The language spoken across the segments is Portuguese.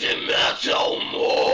Crazy Metal Mind.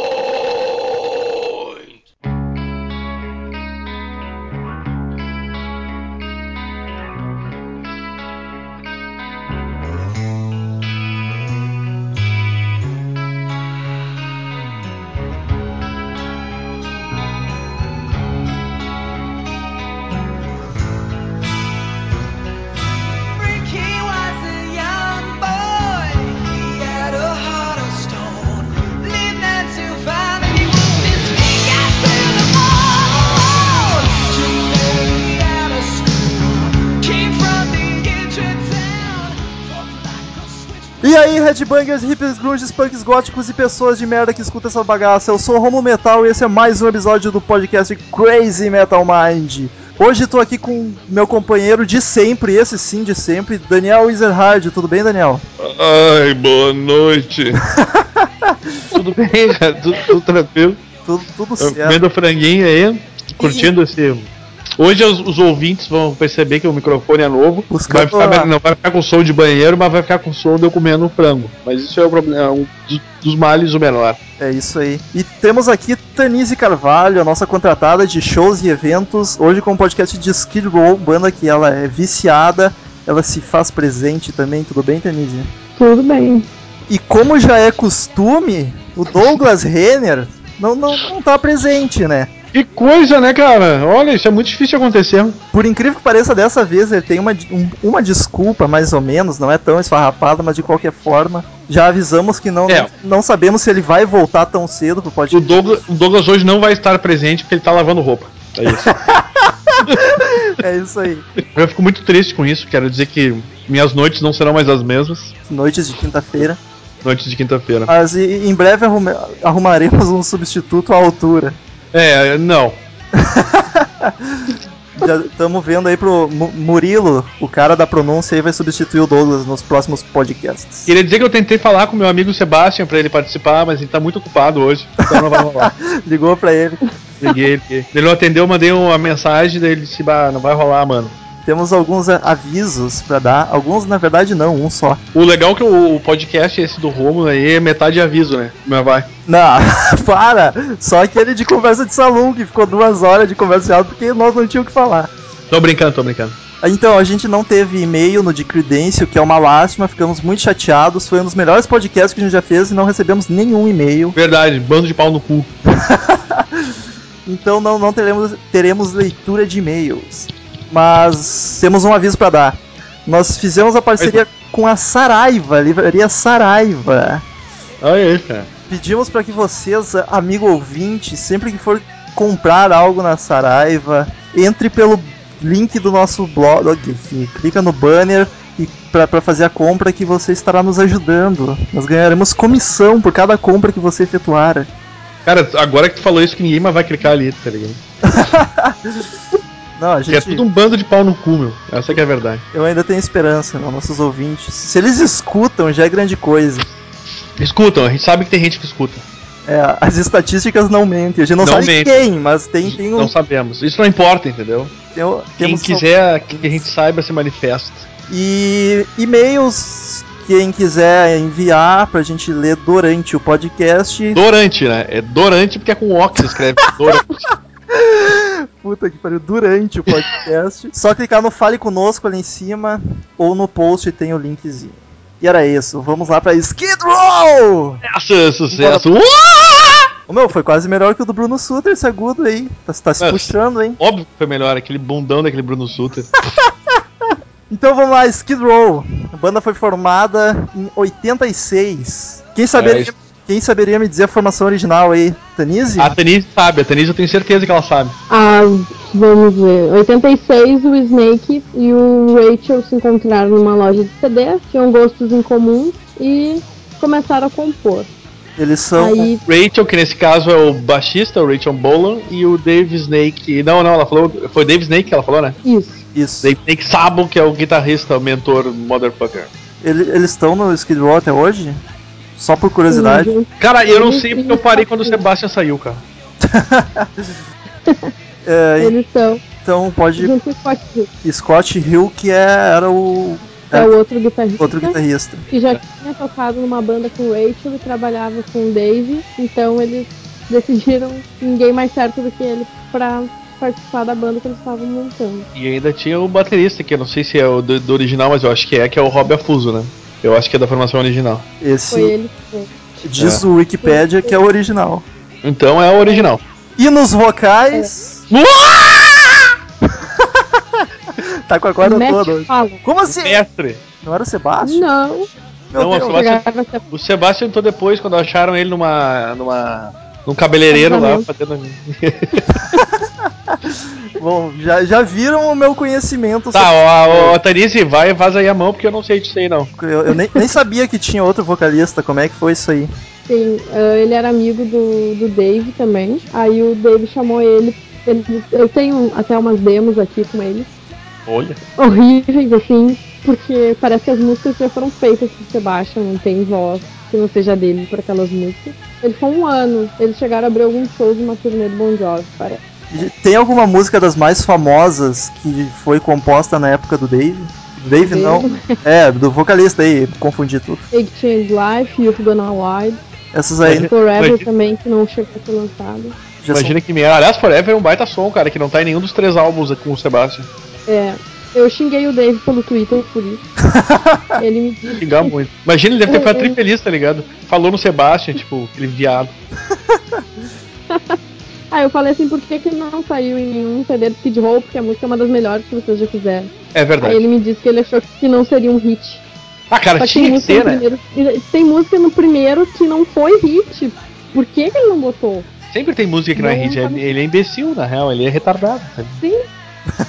Headbangers, hippies, grunges, punks góticos e pessoas de merda que escutam essa bagaça. Eu sou o Romo Metal e esse é mais um episódio do podcast Crazy Metal Mind. Hoje tô aqui com meu companheiro de sempre, esse sim de sempre, Daniel Ezerhard. Tudo bem, Daniel? Ai, boa noite. Tudo bem, cara? Tudo, tudo tranquilo. Tudo, tudo certo. Comendo franguinho aí, curtindo esse. Hoje os, os ouvintes vão perceber que o microfone é novo. Os Vai ficar- não vai ficar com som de banheiro, mas vai ficar com som de eu comendo frango. Mas isso é o problema, um dos, dos males o menor. É isso aí. E temos aqui Tanise Carvalho, a nossa contratada de shows e eventos, hoje com o podcast de Skid Row, banda que ela é viciada, ela se faz presente também, tudo bem, Tanise? Tudo bem. E como já é costume, o Douglas Renner não, não, não tá presente, né? Que coisa, né, cara? Olha, isso é muito difícil de acontecer. Por incrível que pareça, dessa vez ele tem uma, um- uma desculpa, mais ou menos, não é tão esfarrapada, mas de qualquer forma, já avisamos que não, É. não sabemos se ele vai voltar tão cedo pro O podcast. Douglas, o Douglas hoje não vai estar presente porque ele tá lavando roupa. É isso. É isso aí. Eu fico muito triste com isso. Quero dizer que minhas noites não serão mais as mesmas. Noites de quinta-feira. Noites de quinta-feira. Mas em breve arrume- arrumaremos um substituto à altura. É, não. Já estamos vendo aí pro Mu- Murilo, o cara da pronúncia aí vai substituir o Douglas nos próximos podcasts. Queria dizer que eu tentei falar com meu amigo Sebastian pra ele participar, mas ele tá muito ocupado hoje, então não vai rolar. Ligou pra ele. Liguei ele. Ele não atendeu, mandei uma mensagem, daí ele disse, bah, não vai rolar, mano. Temos alguns avisos pra dar. Alguns, na verdade, não, um só. O legal é que o, o podcast esse do Romulo aí é metade aviso, né? Mas vai. Não, para! Só aquele de conversa de salão que ficou duas horas de conversa de áudio porque nós não tínhamos o que falar. Tô brincando, tô brincando. Então, a gente não teve e-mail no de Credêncio, que é uma lástima, ficamos muito chateados. Foi um dos melhores podcasts que a gente já fez e não recebemos nenhum e-mail. Verdade, bando de pau no cu. Então não, não teremos, teremos leitura de e-mails. Mas temos um aviso pra dar. Nós fizemos a parceria com a Saraiva, a livraria Saraiva. Olha aí, cara. Pedimos para que vocês, amigo ouvinte, sempre que for comprar algo na Saraiva, entre pelo link do nosso blog, clica no banner e para fazer a compra que você estará nos ajudando. Nós ganharemos comissão por cada compra que você efetuar. Cara, agora que tu falou isso, que ninguém mais vai clicar ali, tá ligado? Não, a Que gente, é tudo um bando de pau no cu, meu. Essa que é a verdade. eu ainda tenho esperança, não, nossos ouvintes. Se eles escutam, já é grande coisa. Escutam, a gente sabe que tem gente que escuta. É, as estatísticas não mentem. A gente não, Não sabe mentem. quem, mas tem, tem um. Não sabemos. Isso não importa, entendeu? um- Quem quiser que a gente saiba se manifesta. E e-mails, quem quiser enviar pra gente ler durante o podcast. Dorante, né? É Dorante porque é com O que se escreve. Dorante. Puta que pariu, durante o podcast. Só clicar no Fale Conosco ali em cima, ou no post tem o linkzinho. E era isso, vamos lá pra Skid Row! Essa, sucesso. Ô meu, foi quase melhor que o do Bruno Sutter, esse agudo aí. Tá, tá se Mas- puxando, hein? Óbvio que foi melhor, aquele bundão daquele Bruno Sutter. Então vamos lá, Skid Row. A banda foi formada em 86. Quem saberia, É. quem saberia me dizer a formação original aí? Tanise? A Tanise sabe, a Tanise eu tenho certeza que ela sabe. Ah, vamos ver. 86, o Snake e o Rachel se encontraram numa loja de CD, tinham gostos em comum e começaram a compor. Eles são. Aí, Rachel, que nesse caso é o baixista, o Rachel Bolan, e o Dave Snake. Não, não, ela falou. Foi Dave Snake que ela falou, né? isso. Isso. Dave Snake Sabo, que é o guitarrista, o mentor motherfucker. Ele- eles estão no Skid Row até hoje? Só por curiosidade. Uhum. Cara, eu não Eles sei porque eu parei quando o. Sebastian saiu, cara. É, Eles estão então pode. junto Scott Hill. Scott Hill, que é, era o é, o outro guitarrista. Outro guitarrista. Que já tinha tocado numa banda com o Rachel e trabalhava com o Dave. Então eles decidiram ninguém mais certo do que ele pra participar da banda que eles estavam montando. E ainda tinha o baterista, que eu não sei se é o do, do original, mas eu acho que é, que é o Rob Afuso, né? Eu acho que é da formação original. Esse Foi ele que fez. diz É. o Wikipedia que é o original. Então é o original. E nos vocais. tá com a corda toda. hoje. Como assim? Mestre. Não era o Sebastião? Não, Não, o Sebastião- O Sebastião entrou depois, quando acharam ele numa. numa. num cabeleireiro lá, fazendo. Bom, já, já viram o meu conhecimento. Tá, ó, ó, ó, Tanise, vai e vaza aí a mão, porque eu não sei disso aí não. Eu, eu nem, nem sabia que tinha outro vocalista. Como é que foi isso aí? Sim, ah, ele era amigo do, do Dave também. Aí o Dave chamou ele, ele- Eu tenho até umas demos aqui com ele. Olha. Horríveis, assim, porque parece que as músicas já foram feitas por Sebastian, não tem voz que não seja dele por aquelas músicas. Ele foi um ano, eles chegaram a abrir alguns shows de uma turnê do Bon Jovi, parece. Tem alguma música das mais famosas que foi composta na época do Dave? Do Dave Dave. não. É, do vocalista aí, confundi tudo. Big Change Life, Youth Gonna Wide, Essas aí Mas- Forever Imagina- também, que não chegou a ser lançado. Imagina que merda. Aliás, Forever é um baita som, cara, que não tá em nenhum dos três álbuns com o Sebastião. É, eu xinguei o Dave pelo Twitter por isso. ele me disse. Xingar muito. Imagina, ele deve ter ficado tri feliz, tá ligado? Falou no Sebastian, tipo, aquele viado. Ah, eu falei assim, por que, que não saiu em nenhum CD do Skid Row? Porque a música é uma das melhores que vocês já fizeram. É verdade. Aí ele me disse que ele achou que não seria um hit. Ah, cara, Só que tinha tem que música, ser, no né? primeiro, tem música no primeiro que não foi hit. Por que, que ele não botou? Sempre tem música que não, é Não, hit. tá no- Ele é imbecil, na real, ele é retardado. Sabe? Sim.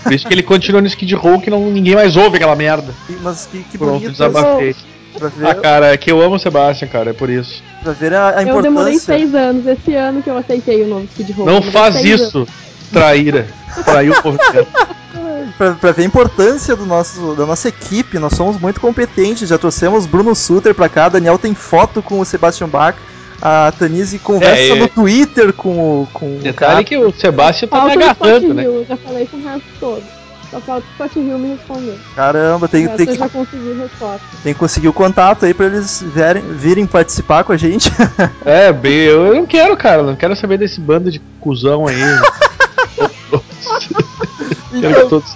Por isso que ele continua no Skid Row que não, ninguém mais ouve aquela merda. Mas que, que Pronto, bonito desabafei. Pra ver, Ah, cara, é que eu amo o Sebastian, cara, é por isso. pra ver a, a Eu demorei importância. seis anos, esse ano que eu aceitei o novo Skid Row. Não faz isso, traíra. Traiu o inteiro. Pra, pra ver a importância do nosso, da nossa equipe, nós somos muito competentes. Já trouxemos Bruno Suter pra cá, Daniel tem foto com o Sebastian Bach, a Tanise conversa É, é. no Twitter com o. Com o Detalhe cara. que o Sebastian tá me o agarrando, né? Eu já falei com o resto todo. Só falta o Hill me responder. Caramba, tem, tem, que, já consegui resposta. tem que conseguir o contato aí pra eles virem, virem participar com a gente. É, bem, eu, não quero, cara, não quero saber desse bando de cuzão aí. quero que todos.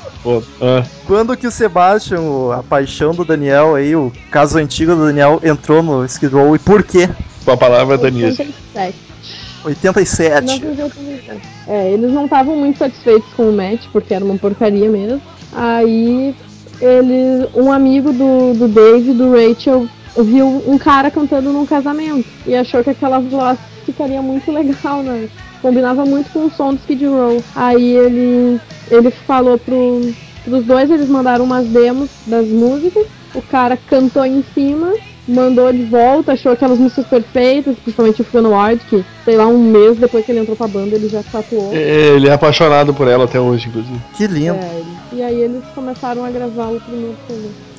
Ah, Quando que o Sebastian, a paixão do Daniel aí, o caso antigo do Daniel, entrou no Skid Row e por quê? com a palavra Danise. 87. 87. 1987. É, eles não estavam muito satisfeitos com o match, porque era uma porcaria mesmo. Aí, ele, um amigo do, do Dave, do Rachel, viu um cara cantando num casamento e achou que aquela voz ficaria muito legal, né? Combinava muito com o som do Skid Row. Aí ele, ele falou pro, pros dois, eles mandaram umas demos das músicas. O cara cantou em cima, mandou de volta, achou aquelas músicas perfeitas, principalmente o Fun Ward, que, sei lá, um mês depois que ele entrou pra banda, ele já tatuou. Ele é apaixonado por ela até hoje, inclusive. Que lindo. É, ele- e aí eles começaram a gravar o primeiro CD.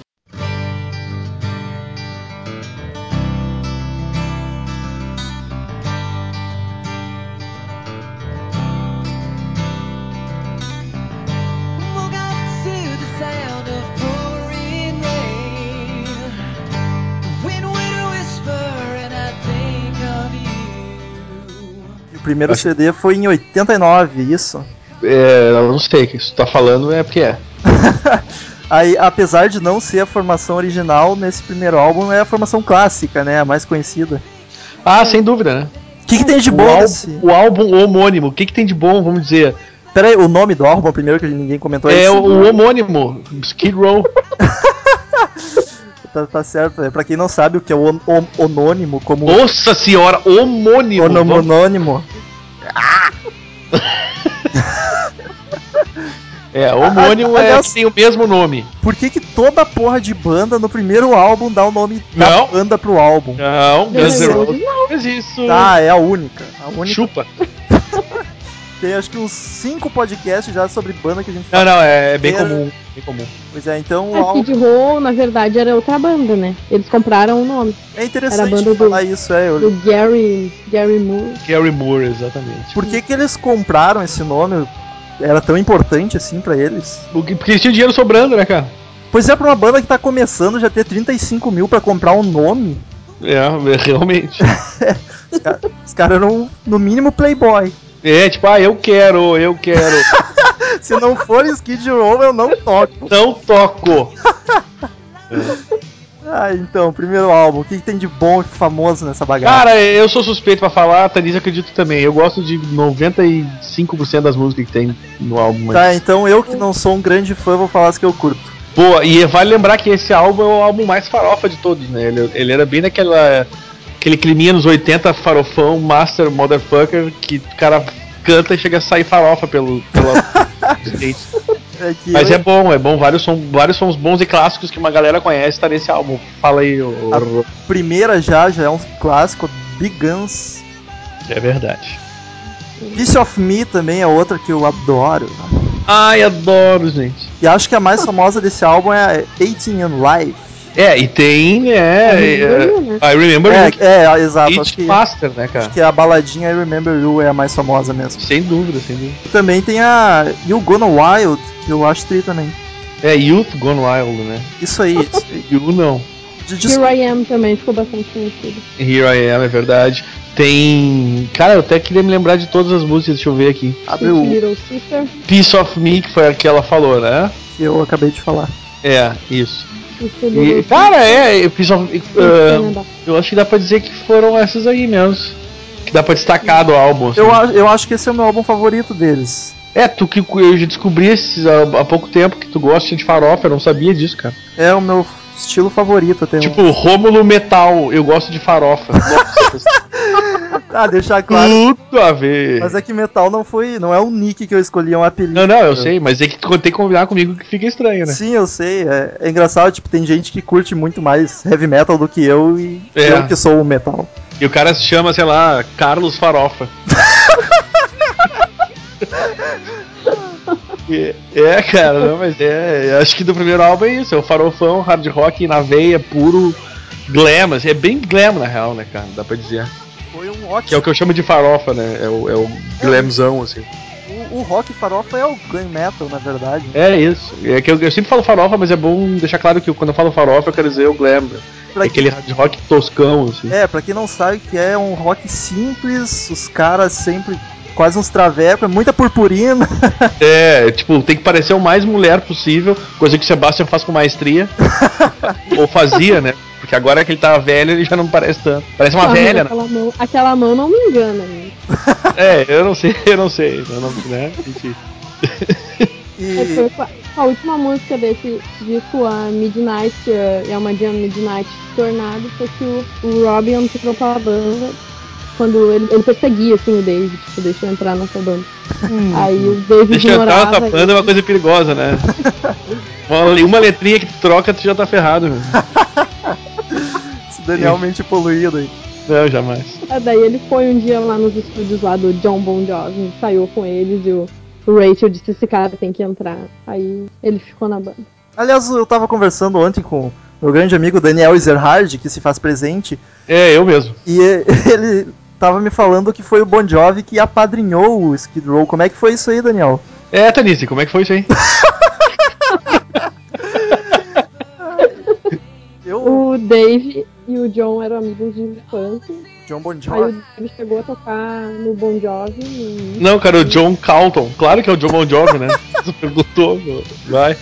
Primeiro Acho- CD foi em 89, isso. É, eu não sei, o que você tá falando é porque é. Aí, apesar de não ser a formação original, nesse primeiro álbum é a formação clássica, né? A mais conhecida. Ah, sem dúvida, né? O que, que tem de O, bom álbum, nesse... o álbum homônimo, o que, que tem de bom, vamos dizer? Pera aí, o nome do álbum primeiro que ninguém comentou É esse? o, o homônimo, Skid Row. Tá, tá certo. É, pra quem não sabe o que é o on- on- onônimo, como Nossa senhora, homônimo. Vamos- onônimo. É, homônimo é Aliás- que tem o mesmo nome. Por que, que toda porra de banda no primeiro álbum dá o nome da Não. banda pro álbum? Não, Guns N' Roses Roses não fez isso. Tá, é a única. A única. Chupa. Tem acho que uns cinco podcasts já sobre banda que a gente Não, não, é bem É. comum. Bem comum. Pois é, então o A álbum. Skid Row, na verdade, era outra banda, né? Eles compraram o nome. É Era a interessante banda do- falar isso, é. eu- Do Gary, Gary Moore. Gary Moore, exatamente. Por que, que eles compraram esse nome? Era tão importante assim pra eles? Porque porque eles tinham dinheiro sobrando, né, cara? Pois é, pra uma banda que tá começando já ter 35 mil pra comprar um nome, É, realmente. os ca- os caras eram no mínimo playboy. É, tipo, ah, eu quero, eu quero. Se não for Skid Row, eu não toco. Não toco. Ah, então, primeiro álbum, o que, que tem de bom e famoso nessa bagaça? Cara, eu sou suspeito pra falar, a Thaís acredito também. Eu gosto de 95% das músicas que tem no álbum. mas- Tá, então eu que não sou um grande fã, vou falar as que eu curto. Boa, e vale lembrar que esse álbum é o álbum mais farofa de todos, né? Ele, ele era bem naquela. Aquele climinha nos 80 farofão, master motherfucker, que o cara canta e chega a sair farofa pelo. pela skate. É Mas eu- é bom, é bom. Vários, som, vários sons bons e clássicos que uma galera conhece tá nesse álbum. Fala aí, o. A primeira já, já é um clássico, Big Guns. É verdade. Piece of Me também é outra que eu adoro. Ai, adoro, gente. E acho que a mais famosa desse álbum é a 18 and Life. É, e tem. É. I Remember You, né? I Remember É, You, que é, exato. Acho que, Master, né, cara? acho que a baladinha I Remember You é a mais famosa mesmo. Sem dúvida, sem dúvida. E também tem a You Gonna Wild, que eu acho tri também. É Youth Gone Wild, né? Isso aí, isso aí. You não. Here I Am também ficou bastante conhecido. Here I Am, é verdade. Tem. Cara, eu até queria me lembrar de todas as músicas, deixa eu ver aqui. Abre o Little Sister, Piece of Me, que foi a que ela falou, né? que eu acabei de falar. É, isso. E, cara, é, Sweet uh. Eu acho que dá pra dizer que foram essas aí mesmo. Que dá pra destacar do álbum. assim. Eu, eu acho que esse é o meu álbum favorito deles. É, tu que eu já descobri esses há, há pouco tempo que tu gosta de farofa, eu não sabia disso, cara. É o meu estilo favorito até. Tipo, Rômulo Metal, eu gosto de farofa. Ah, deixar claro. tudo a ver. Mas é que metal não foi. Não é o nick que eu escolhi, é um apelido. Não, não, eu sei, mas é que tu tem que combinar comigo que fica estranho, né? Sim, eu sei. É, é engraçado, tipo, tem gente que curte muito mais heavy metal do que eu e É. eu que sou o metal. E o cara se chama, sei lá, Carlos Farofa. É, cara, não, mas é. Acho que do primeiro álbum é isso, é o farofão, hard rock na veia, puro glam, assim, é bem glam na real, né, cara? Dá pra dizer. Foi um Que é ótimo. o que eu chamo de farofa, né? É o, é o glamzão, assim. O, o rock farofa é o glam metal, na verdade. É isso. É que eu, eu sempre falo farofa, mas é bom deixar claro que quando eu falo farofa, eu quero dizer o glam. Pra É aquele hard rock toscão, assim. É, pra quem não sabe que é um rock simples, os caras sempre quase uns travecos, é muita purpurina. É, tipo, tem que parecer o mais mulher possível, coisa que o Sebastian faz com maestria. Ou fazia, né? Porque agora que ele tá velho, ele já não parece tanto. Parece uma Ah, velha, né? aquela mão, aquela mão não me engana, né? É, eu não sei, eu não sei. Eu não, né? Enfim. E a, última música desse disco, a Midnight, uh, é uma Jam Midnight Tornado, foi que o, o Robin entrou pra banda quando ele, ele perseguia assim, o David, tipo, deixa eu entrar nessa banda. Aí o David Deixa eu entrar ignorava nessa banda é uma coisa perigosa, né? Uma, uma letrinha que tu troca, tu já tá ferrado, Daniel mente poluído aí. Não, jamais. Ah, Daí ele foi um dia lá nos estúdios lá do John Bon Jovi, saiu com eles e o, Rachel disse esse cara tem que entrar. Aí ele ficou na banda. Aliás, eu tava conversando ontem com meu grande amigo Daniel Ezerhard, que se faz presente, É, eu mesmo. e ele tava me falando que foi o Bon Jovi que apadrinhou o Skid Row. Como é que foi isso aí, Daniel? É, Tanice, como é que foi isso aí? Eu, O Dave e o John eram amigos de infância. John Bon Aí o Jovi. Dave chegou a tocar no Bon Jovi. e- Não, cara, o John Calton. Claro que é o John Bon Jovi, né? Você perguntou, meu. vai.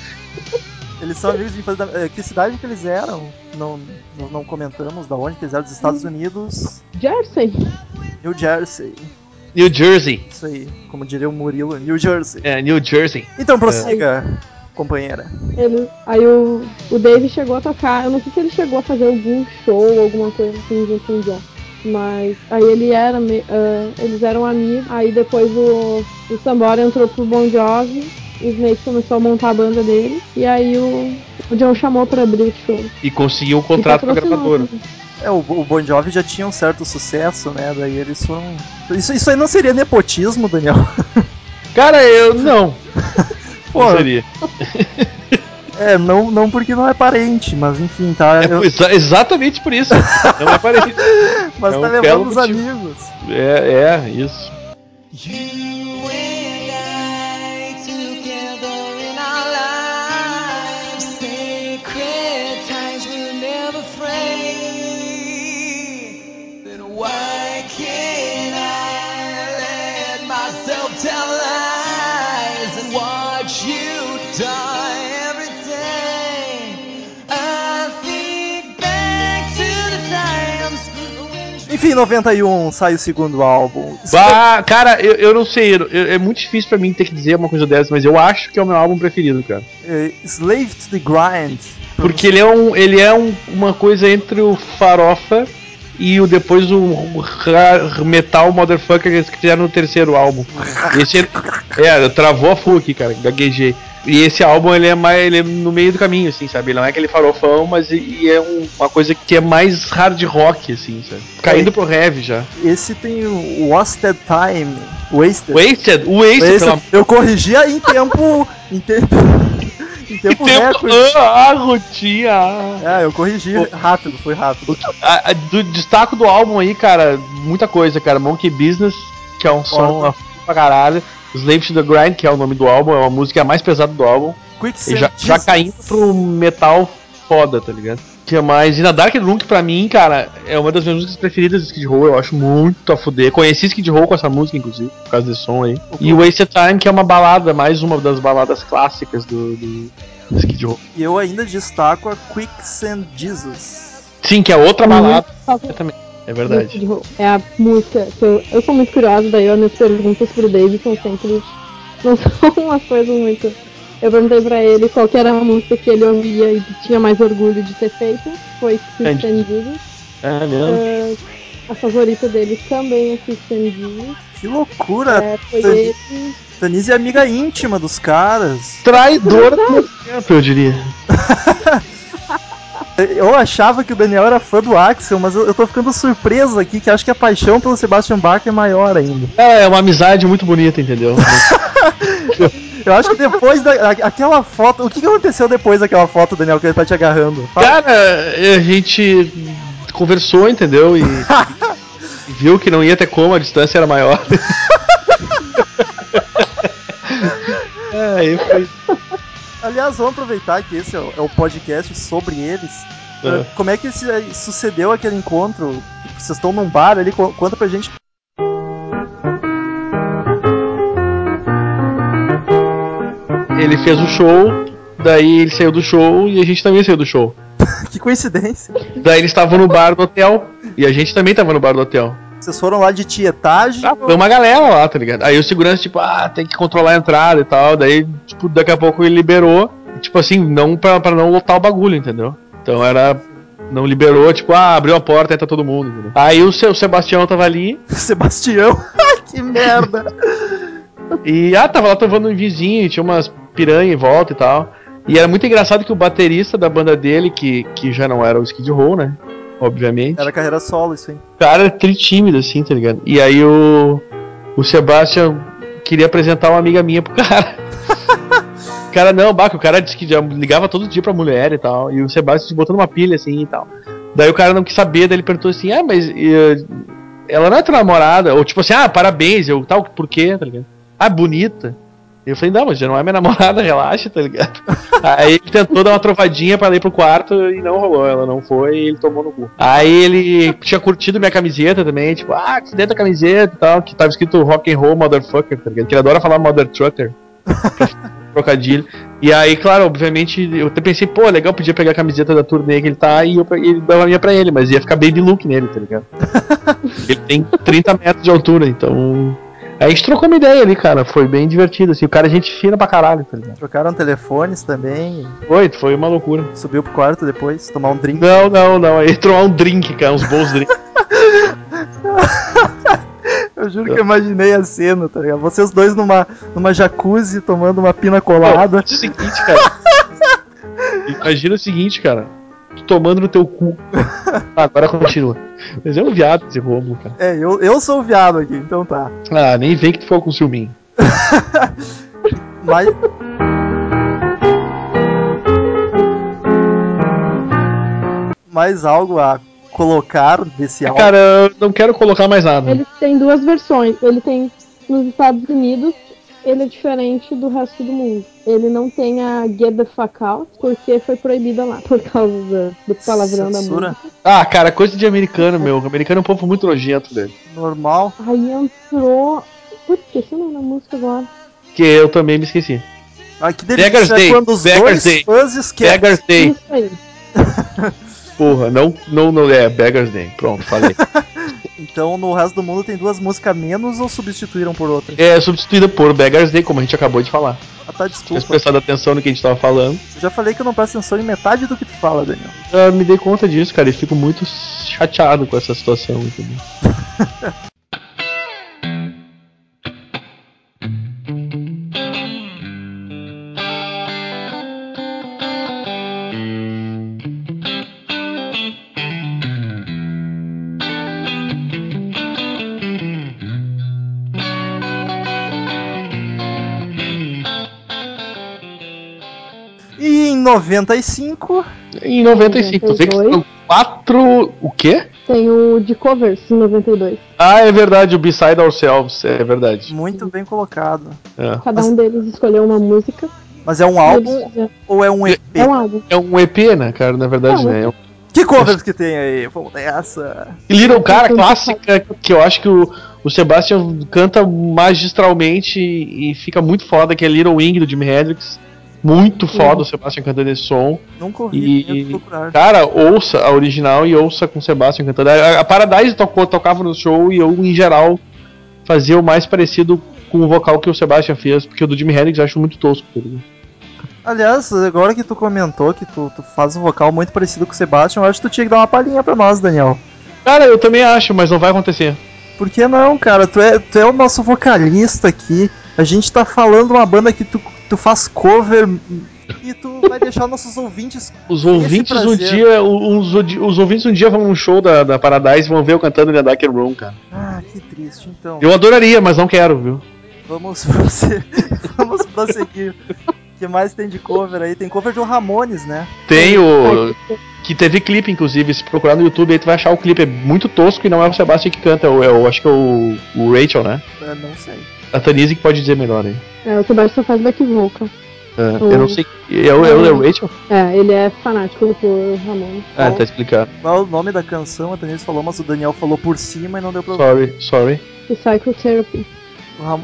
Eles são amigos de infância. da- eh, Que cidade que eles eram? Não, não, não comentamos da onde que eles eram, dos Estados Unidos, Jersey. New Jersey. New Jersey. Isso aí, como diria o Murilo, New Jersey. É, New Jersey. Então prossiga, companheira. Ele, aí o, o Dave chegou a tocar, eu não sei se ele chegou a fazer algum show, alguma coisa assim junto com o John. Mas aí ele era, ah, eles eram amigos, aí depois o, o Sambora entrou pro Bon Jovi, o Snake começou a montar a banda dele, e aí o, o John chamou pra abrir o show. E conseguiu E contrato com a patrocinou gravadora. É, o, o Bon Jovi já tinha um certo sucesso, né? Daí eles foram. Isso, isso aí não seria nepotismo, Daniel? Cara, eu não. Pô, Não seria. É, não, não porque não é parente, mas enfim, tá. É eu- exa- exatamente por isso. Não é parecido. mas é um tá belo levando os motivo. amigos. É, é, isso. Enfim, em 91 sai o segundo álbum. Bah, cara, eu, eu não sei, eu- eu- é muito difícil pra mim ter que dizer uma coisa dessa, mas eu acho que é o meu álbum preferido, cara. É, Slave to the Grind. Porque ele é, um, ele é um- uma coisa entre o farofa e o depois o, metal motherfucker que eles fizeram no terceiro álbum. Esse é, é, travou a full aqui, cara, gaguejei. E esse álbum ele é mais ele é no meio do caminho, assim, sabe? Ele não é aquele farofão, mas e, é um- uma coisa que é mais hard rock, assim, sabe? Caindo pro heavy já. Esse tem o Wasted Time. Wasted. Wasted, o Wasted, pelo amor eu corrigia em tempo. em, te... em tempo Tempo, recorde. ah, a rotinha. É, eu corrigi rápido, foi rápido. A- a- do destaque do álbum aí, cara, muita coisa, cara. Monkey Business, que é um som pra caralho. Slave to the Grind, que é o nome do álbum, é uma música mais pesada do álbum. E Quicksand já, já caindo pro metal foda, tá ligado? Que é mais. E na Dark Drunk, pra mim, cara, é uma das minhas músicas preferidas do Skid Row. Eu acho muito a fuder. Conheci Skid Row com essa música, inclusive, por causa desse som aí. E Wasted Time, que é uma balada, mais uma das baladas clássicas do, do, do Skid Row. E eu ainda destaco a Quicksand Jesus. Sim, que é outra balada fácil. também. É verdade. É a música que eu, eu sou muito curiosa, daí as minhas perguntas pro David são sempre. Não são umas coisas muito. Eu perguntei pra ele qual que era a música que ele ouvia e que tinha mais orgulho de ter feito. Foi Christian Jesus. É mesmo. Ah, a favorita dele também é Christian Jesus. Que loucura! É, foi Tani- ele. Tanise é amiga íntima dos caras. Traidora do tempo, eu diria. Eu achava que o Daniel era fã do Axel, mas eu, eu tô ficando surpreso aqui, que acho que a paixão pelo Sebastian Bach é maior ainda. É, é uma amizade muito bonita, entendeu? Eu acho que depois da, a- aquela foto. O que, que aconteceu depois daquela foto, Daniel, que ele tá te agarrando? Fala. Cara, a gente conversou, entendeu? E, e viu que não ia ter como, a distância era maior. é, aí foi. Aliás, vamos aproveitar que esse é o, é o podcast sobre eles. É. Como é que se- sucedeu aquele encontro? Vocês estão num bar ali, co- conta pra gente. Ele fez o show, daí ele saiu do show e a gente também saiu do show. Que coincidência. Daí eles estavam no bar do hotel e a gente também tava no bar do hotel. Vocês foram lá de tietagem. Ah, foi uma galera lá, tá ligado? Aí o segurança, tipo, ah, tem que controlar a entrada e tal. Daí, tipo, daqui a pouco ele liberou. Tipo assim, não pra, pra não lotar o bagulho, entendeu? Então era. Não liberou, tipo, ah, abriu a porta, entra todo mundo. Entendeu? Aí o seu Sebastião tava ali Sebastião. que merda. e, ah, tava lá tomando um vizinho, tinha umas piranha em volta e tal. E era muito engraçado que o baterista da banda dele, que, que já não era o Skid Row, né? Obviamente. Era carreira solo, isso aí. O cara é tri tímido, assim, tá ligado? E aí o. O Sebastian queria apresentar uma amiga minha pro cara. o cara, não, Baca, o cara disse que já ligava todo dia pra mulher e tal. E o Sebastian se botando uma pilha assim e tal. Daí o cara não quis saber, daí ele perguntou assim, ah, mas eh, ela não é tua namorada? Ou tipo assim, ah, parabéns, eu tal, por quê, tá ligado? Ah, bonita. Eu falei, não, mas já não é minha namorada, relaxa, tá ligado? Aí ele tentou dar uma trovadinha pra ela ir pro quarto e não rolou, ela não foi e ele tomou no cu. Aí ele tinha curtido minha camiseta também, tipo, ah, que dentro da camiseta e tal, que tava escrito rock and roll motherfucker, tá ligado? Que ele adora falar mother trucker. trocadilho. E aí, claro, obviamente, eu até pensei, pô, legal, podia pegar a camiseta da turnê que ele tá e eu pe- ele dava a minha pra ele, mas ia ficar baby look nele, tá ligado? ele tem 30 metros de altura, então. Aí a gente trocou uma ideia ali, cara. Foi bem divertido, assim. O cara é gente fina pra caralho, tá ligado? Trocaram telefones também. Foi, foi uma loucura. Subiu pro quarto depois, tomar um drink. Não, não, não. Aí tomar um drink, cara, uns bons drinks. Eu juro que eu imaginei a cena, tá ligado? Vocês dois numa, numa jacuzzi tomando uma pina colada. É o seguinte, cara. Imagina o seguinte, cara. Tomando no teu cu. Ah, agora continua. Mas é um viado esse Romulo, cara. É, eu, eu sou o viado aqui, então tá. Ah, nem vem que tu ficou com ciúminho. Mas. Mais algo a colocar desse álbum? Cara, eu não quero colocar mais nada. Ele tem duas versões. Ele tem nos Estados Unidos ele é diferente do resto do mundo. Ele não tem a Get the Fuck Out, porque foi proibida lá, por causa do, do palavrão da Censura. música. Ah, cara, coisa de americano, meu. O americano é um povo muito nojento, velho. Normal. Aí entrou. Putz, esqueci o nome da música agora. Que eu também me esqueci. Ah, que Beggars delícia Day, quando os Beggars dois Day. fãs esquecem. Beggars Day. Isso aí. Porra, não, não, não, é, Beggars Day. Pronto, falei. Então no resto do mundo tem duas músicas menos ou substituíram por outra? é substituída por Beggars Day, como a gente acabou de falar. Ah, tá, desculpa. prestado atenção no que a gente tava falando. Eu já falei que eu não presto atenção em metade do que tu fala, Daniel. Eu me dei conta disso, cara, e fico muito chateado com essa situação, entendeu? 95, Em 95, tu vê que 92. são quatro. O quê? Tem o de covers em 92. Ah, é verdade, o Beside Ourselves, é verdade. muito bem colocado. É, Cada um deles escolheu uma música. Mas é um álbum Eles- ou é um EP? É um álbum. é um EP, né, cara, na verdade, Não, né? É um- Que covers que tem aí? Vamos nessa. E Little Cara, clássica, que eu acho que o, o Sebastian canta magistralmente e fica muito foda, que é Little Wing do Jimi Hendrix. Muito foda o Sebastian cantando esse som. Nunca ouvi, E- procurar. Cara, ouça a original e ouça com o Sebastian cantando. A, a Paradise tocou, tocava no show e eu, em geral, fazia o mais parecido com o vocal que o Sebastian fez, porque o do Jimi Hendrix eu acho muito tosco. tá? Aliás, agora que tu comentou que tu, tu faz um vocal muito parecido com o Sebastian, eu acho que tu tinha que dar uma palhinha pra nós, Daniel. Cara, eu também acho, mas não vai acontecer. Por que não, cara? Tu é, tu é o nosso vocalista aqui. A gente tá falando uma banda que tu, tu faz cover e tu vai deixar nossos ouvintes. Os ouvintes um dia. Os, os ouvintes um dia vão num show da, da Paradise e vão ver eu cantando na Dark Room, cara. Ah, que triste. Então, Eu adoraria, mas não quero, viu? vamos, prosse- vamos prosseguir. O que mais tem de cover aí? Tem cover do Ramones, né? Tem o. Que teve clipe, inclusive. Se procurar no YouTube aí, tu vai achar o clipe. É muito tosco e não é o Sebastian que canta. É é o- acho que é o, o Rachel, né? Eu não sei. A Tanise que pode dizer melhor aí. É, o Sebastião faz back vocal. É, O- Eu não sei. É o, é o, é o Rachel? É, ele é fanático por Ramon. Ah, tá explicado. Qual é o nome da canção? A Denise falou, mas o Daniel falou por cima e não deu pra ouvir. Sorry, sorry. Psychotherapy.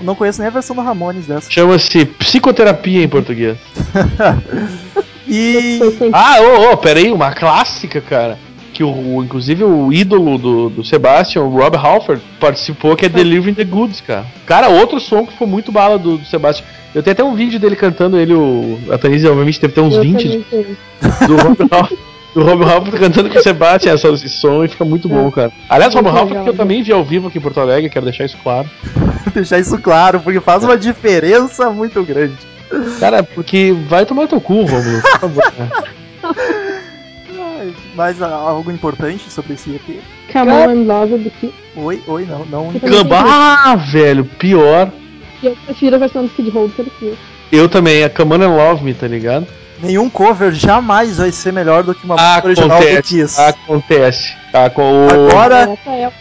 Não conheço nem a versão do Ramones dessa. Chama-se Psicoterapia em português. E. Ah, ô, ô, peraí, uma clássica, cara. Que o, o- inclusive o ídolo do, do Sebastian, o Rob Halford, participou, que é Delivering the Goods, cara. Cara, outro som que foi muito bala do, do Sebastian. Eu tenho até um vídeo dele cantando ele, o. A Tanise obviamente deve ter uns eu 20 também tenho. do Rob Halford. Do Rob Halford cantando com o Sebastian essa, esse som e fica muito bom, cara. Aliás, Rob Muito Halford que eu também vi ao vivo aqui em Porto Alegre, quero deixar isso claro. deixar isso claro, porque faz uma diferença muito grande. Cara, porque vai tomar teu cu, Romulo, por favor. Ai, Mais algo importante sobre esse EP? On and Love do que Oi, oi, não, não. Ah, velho, pior. Eu prefiro a versão do Skid Row do que. Eu também, a Come On and Love Me, tá ligado? Nenhum cover jamais vai ser melhor do que uma música original do Acontece, Kiss. acontece. Tá, com o... Agora, Essa é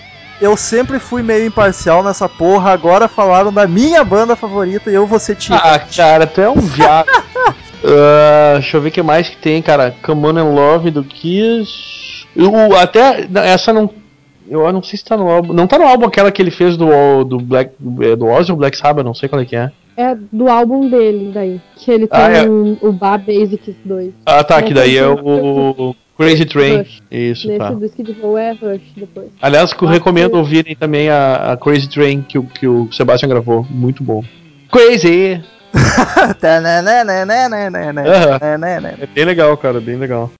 eu sempre fui meio imparcial nessa porra, agora falaram da minha banda favorita e eu vou ser tio. Ah, cara, tu é um viado. Ah, deixa eu ver o que mais que tem, cara. Come On and Love do Kiss. O, até, essa não... Eu não sei se tá no álbum. Não tá no álbum aquela que ele fez do, do Black é, do Ozzy ou Black Sabbath, não sei qual é que é. É do álbum dele, daí. Que ele tem Ah, é. um- o Bar Basics 2. Ah, tá, que daí é tem- o Crazy Train. Rush. Isso, Nesse tá. do Skid Row é Rush depois. Aliás, que eu Ah, recomendo ouvirem também a, a Crazy Train que, que o Sebastian gravou. Muito bom. Crazy! Aham. É bem legal, cara, bem legal.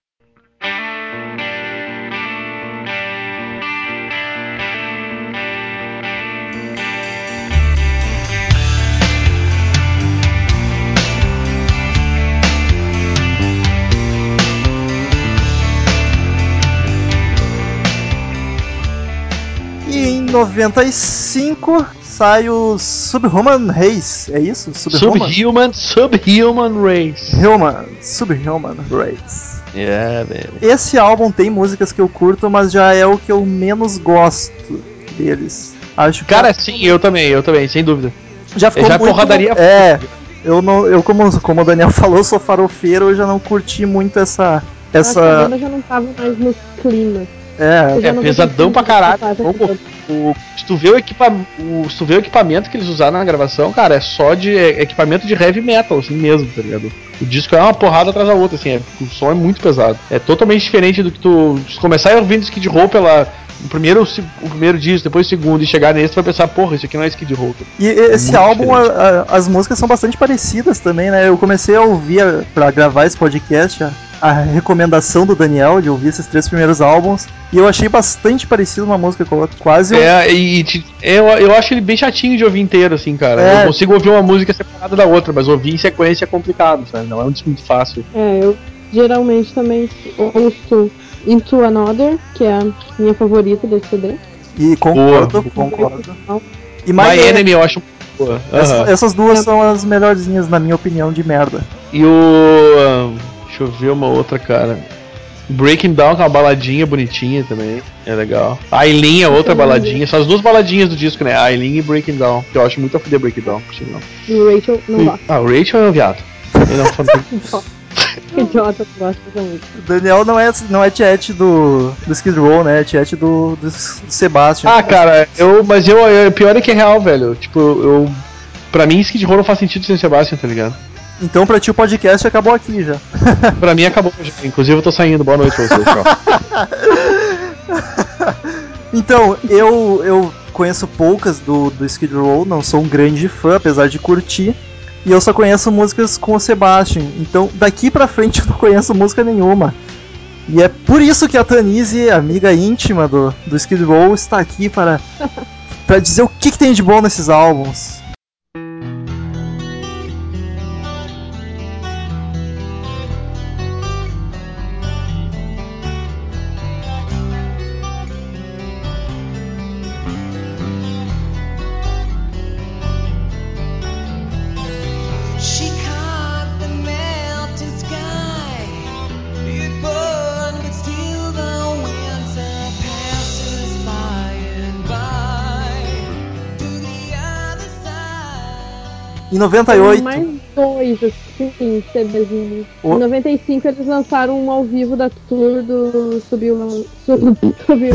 95 sai o Subhuman Race, é isso? Subhuman? Subhuman, Subhuman Race. Human, Subhuman Race. Yeah, velho. Esse álbum tem músicas que eu curto, mas já é o que eu menos gosto deles. Acho que Cara, sim, eu também, eu também, sem dúvida. já ficou já é muito... porradaria É, eu não, eu como, como o Daniel falou, sou farofeiro, eu já não curti muito essa... Eu Essa... banda já não tava mais no clima. É, É pesadão pra caralho. coisa. O, se, tu vê o equipa, o, se tu vê o equipamento que eles usaram na gravação, cara, é só de é equipamento de heavy metal, assim mesmo, tá ligado? O disco é uma porrada atrás da outra, assim, é- o som é muito pesado. É totalmente diferente do que tu. Se começar a ouvir Skid Row pela. O primeiro, o o primeiro disco, depois o segundo, e chegar nesse, tu vai pensar, porra, isso aqui não é Skid Row. cara. E esse muito álbum, a- a- as músicas são bastante parecidas também, né? Eu comecei a ouvir, a- pra gravar esse podcast, a, recomendação do Daniel de ouvir esses três primeiros álbuns, e eu achei bastante parecido uma música com a outra. Quase um- É, e te- eu, eu acho ele bem chatinho de ouvir inteiro, assim, cara. É. Eu consigo ouvir uma música separada da outra, mas ouvir em sequência é complicado, sabe? Não é um disco muito fácil. É, eu geralmente também ouço Into Another, que é a minha favorita desse CD. E concordo, Boa. concordo. E My, My, Enemy eu acho muito boa. Essa- Aham. essas duas são as melhorzinhas, na minha opinião, de merda. E o. Deixa eu ver uma outra, cara. Breaking Down, que é uma baladinha bonitinha também. É legal. Aileen é outra baladinha. São as duas baladinhas do disco, né? Aileen e Breaking Down. Que eu acho muito a fuder Breaking Down, por sinal. E o Rachel não gosta. Ah, o Rachel é um viado. Ele não fã- Que idiota que gosta dessa música. O Daniel não é, não é tiete do, do Skid Row, né? É tiete do, do Sebastian. Ah, cara, eu. Mas eu. eu pior é que é real, velho. Tipo, eu. Pra mim, Skid Row não faz sentido sem Sebastian, tá ligado? Então pra ti o podcast acabou aqui já. Pra mim acabou. já. Inclusive eu tô saindo. Boa noite pra vocês, tchau. Então, eu, eu conheço poucas do, do Skid Row, não sou um grande fã, apesar de curtir. E eu só conheço músicas com o Sebastian. Então, daqui pra frente eu não conheço música nenhuma. E é por isso que a Tanise, amiga íntima do, do Skid Row, está aqui para, para dizer o que, que tem de bom nesses álbuns. Em 98, Mais dois, assim, CDzinhos. O- Em 95 eles lançaram um ao vivo da tour do Subiu. Subiu. subiu.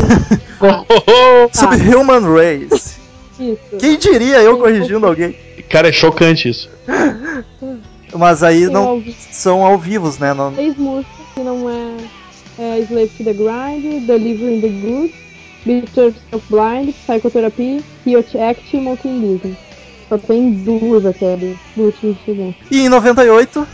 Subhuman Race. Isso. Quem diria eu corrigindo alguém? Cara, é chocante isso. Mas aí Tem não ao são ao vivos, né? Não, Três músicas que não é, é Slave to the Grind, Delivering the Good, Bitter of Blind, Psychotherapy, Riot Act e Molten Disney. Só tem duas até do último CD. E em 98,